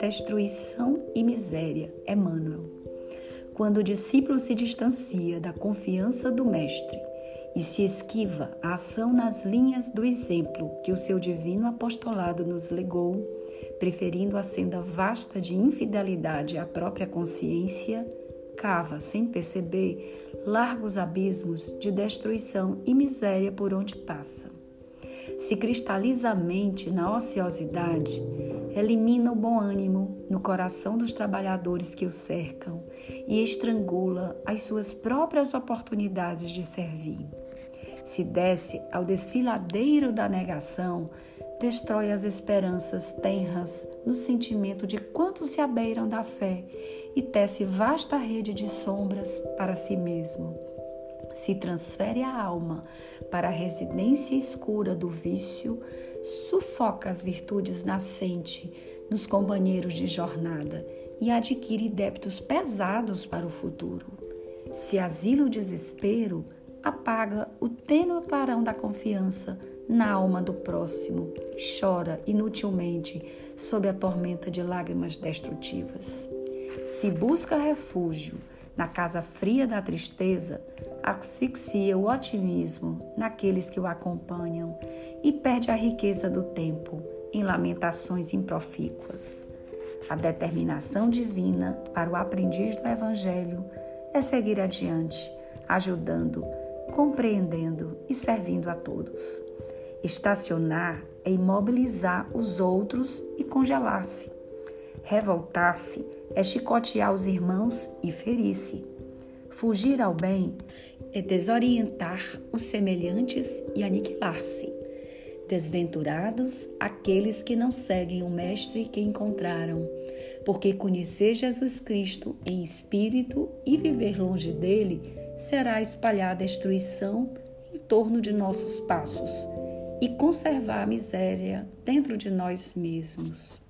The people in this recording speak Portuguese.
Destruição e miséria, Emmanuel. Quando o discípulo se distancia da confiança do Mestre e se esquiva a ação nas linhas do exemplo que o seu divino apostolado nos legou, preferindo a senda vasta de infidelidade à própria consciência, cava, sem perceber, largos abismos de destruição e miséria por onde passa. Se cristaliza a mente na ociosidade, elimina o bom ânimo no coração dos trabalhadores que o cercam e estrangula as suas próprias oportunidades de servir. Se desce ao desfiladeiro da negação, destrói as esperanças tenras no sentimento de quantos se abeiram da fé e tece vasta rede de sombras para si mesmo. Se transfere a alma para a residência escura do vício, sufoca as virtudes nascentes nos companheiros de jornada e adquire débitos pesados para o futuro. Se asila o desespero, apaga o tênue clarão da confiança na alma do próximo e chora inutilmente sob a tormenta de lágrimas destrutivas. Se busca refúgio na casa fria da tristeza, asfixia o otimismo naqueles que o acompanham e perde a riqueza do tempo em lamentações improfícuas. A determinação divina para o aprendiz do Evangelho é seguir adiante, ajudando, compreendendo e servindo a todos. Estacionar é imobilizar os outros e congelar-se. Revoltar-se é chicotear os irmãos e ferir-se. Fugir ao bem é desorientar os semelhantes e aniquilar-se. Desventurados aqueles que não seguem o Mestre que encontraram, porque conhecer Jesus Cristo em espírito e viver longe dele será espalhar destruição em torno de nossos passos e conservar a miséria dentro de nós mesmos.